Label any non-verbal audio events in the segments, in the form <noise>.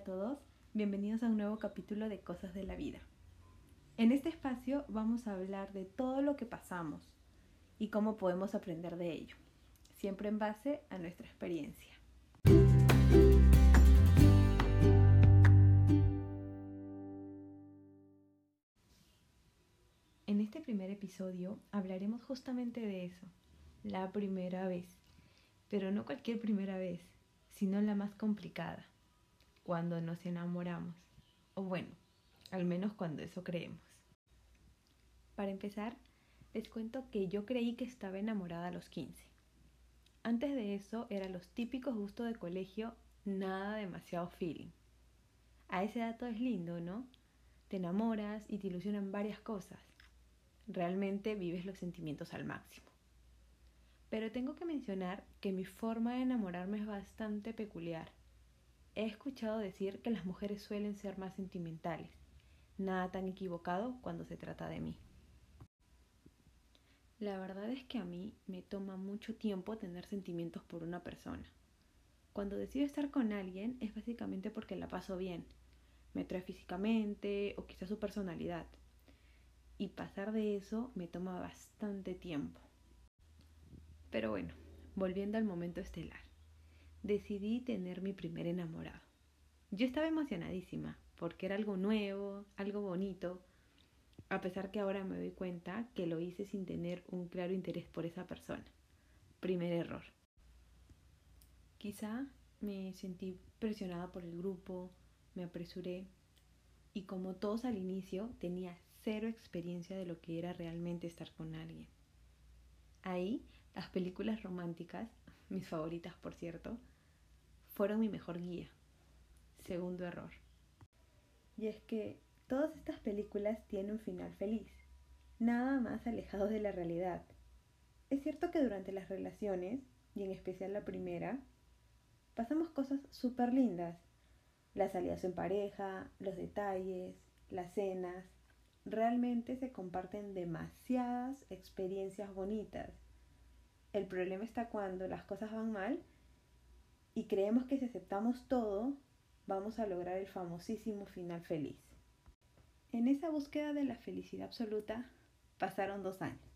a todos, bienvenidos a un nuevo capítulo de Cosas de la Vida. En este espacio vamos a hablar de todo lo que pasamos y cómo podemos aprender de ello, siempre en base a nuestra experiencia. En este primer episodio hablaremos justamente de eso, la primera vez, pero no cualquier primera vez, sino la más complicada cuando nos enamoramos. O bueno, al menos cuando eso creemos. Para empezar, les cuento que yo creí que estaba enamorada a los 15. Antes de eso eran los típicos gustos de colegio, nada demasiado feeling. A ese dato es lindo, ¿no? Te enamoras y te ilusionan varias cosas. Realmente vives los sentimientos al máximo. Pero tengo que mencionar que mi forma de enamorarme es bastante peculiar He escuchado decir que las mujeres suelen ser más sentimentales. Nada tan equivocado cuando se trata de mí. La verdad es que a mí me toma mucho tiempo tener sentimientos por una persona. Cuando decido estar con alguien es básicamente porque la paso bien. Me atrae físicamente o quizás su personalidad. Y pasar de eso me toma bastante tiempo. Pero bueno, volviendo al momento estelar decidí tener mi primer enamorado. Yo estaba emocionadísima porque era algo nuevo, algo bonito, a pesar que ahora me doy cuenta que lo hice sin tener un claro interés por esa persona. Primer error. Quizá me sentí presionada por el grupo, me apresuré y como todos al inicio tenía cero experiencia de lo que era realmente estar con alguien. Ahí las películas románticas, mis favoritas por cierto, fueron mi mejor guía. Segundo error. Y es que todas estas películas tienen un final feliz, nada más alejado de la realidad. Es cierto que durante las relaciones, y en especial la primera, pasamos cosas súper lindas. Las salidas en pareja, los detalles, las cenas. Realmente se comparten demasiadas experiencias bonitas. El problema está cuando las cosas van mal y creemos que si aceptamos todo, vamos a lograr el famosísimo final feliz. En esa búsqueda de la felicidad absoluta pasaron dos años,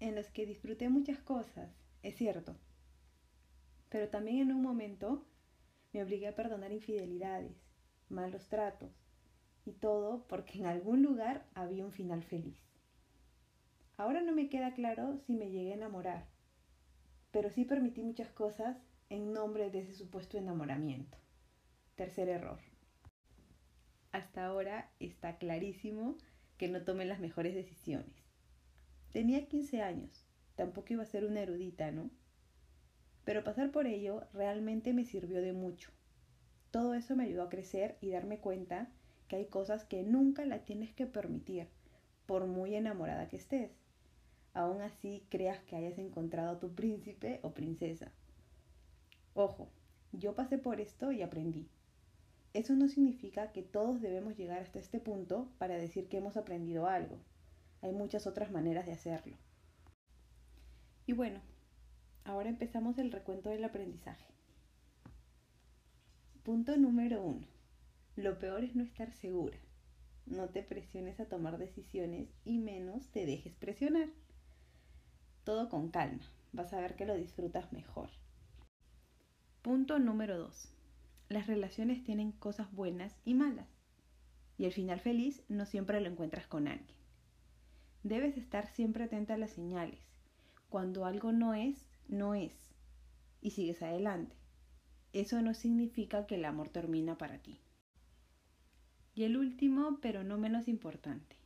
en los que disfruté muchas cosas, es cierto, pero también en un momento me obligué a perdonar infidelidades, malos tratos y todo porque en algún lugar había un final feliz. Ahora no me queda claro si me llegué a enamorar, pero sí permití muchas cosas en nombre de ese supuesto enamoramiento. Tercer error. Hasta ahora está clarísimo que no tomé las mejores decisiones. Tenía 15 años, tampoco iba a ser una erudita, ¿no? Pero pasar por ello realmente me sirvió de mucho. Todo eso me ayudó a crecer y darme cuenta que hay cosas que nunca la tienes que permitir, por muy enamorada que estés. Aún así creas que hayas encontrado a tu príncipe o princesa. Ojo, yo pasé por esto y aprendí. Eso no significa que todos debemos llegar hasta este punto para decir que hemos aprendido algo. Hay muchas otras maneras de hacerlo. Y bueno, ahora empezamos el recuento del aprendizaje. Punto número uno. Lo peor es no estar segura. No te presiones a tomar decisiones y menos te dejes presionar. Todo con calma. Vas a ver que lo disfrutas mejor. Punto número 2. Las relaciones tienen cosas buenas y malas. Y el final feliz no siempre lo encuentras con alguien. Debes estar siempre atenta a las señales. Cuando algo no es, no es. Y sigues adelante. Eso no significa que el amor termina para ti. Y el último, pero no menos importante.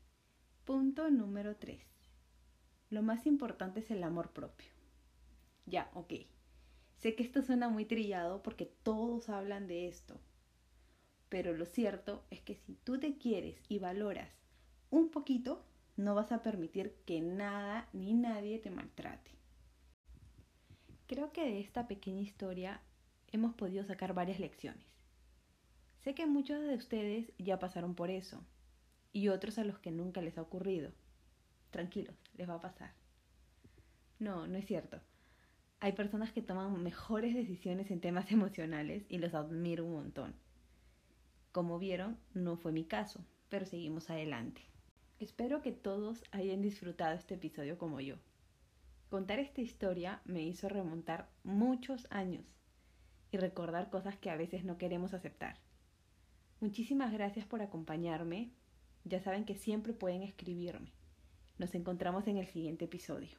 Punto número 3. Lo más importante es el amor propio. Ya, ok. Sé que esto suena muy trillado porque todos hablan de esto, pero lo cierto es que si tú te quieres y valoras un poquito, no vas a permitir que nada ni nadie te maltrate. Creo que de esta pequeña historia hemos podido sacar varias lecciones. Sé que muchos de ustedes ya pasaron por eso y otros a los que nunca les ha ocurrido. Tranquilos, les va a pasar. No, no es cierto. Hay personas que toman mejores decisiones en temas <laughs> emocionales y los admiro un montón. Como vieron, no fue mi caso, pero seguimos adelante. Espero que todos hayan disfrutado este episodio como yo. Contar esta historia me hizo remontar muchos años y recordar cosas que a veces no queremos aceptar. Muchísimas gracias por acompañarme. Ya saben que siempre pueden escribirme. Nos encontramos en el siguiente episodio.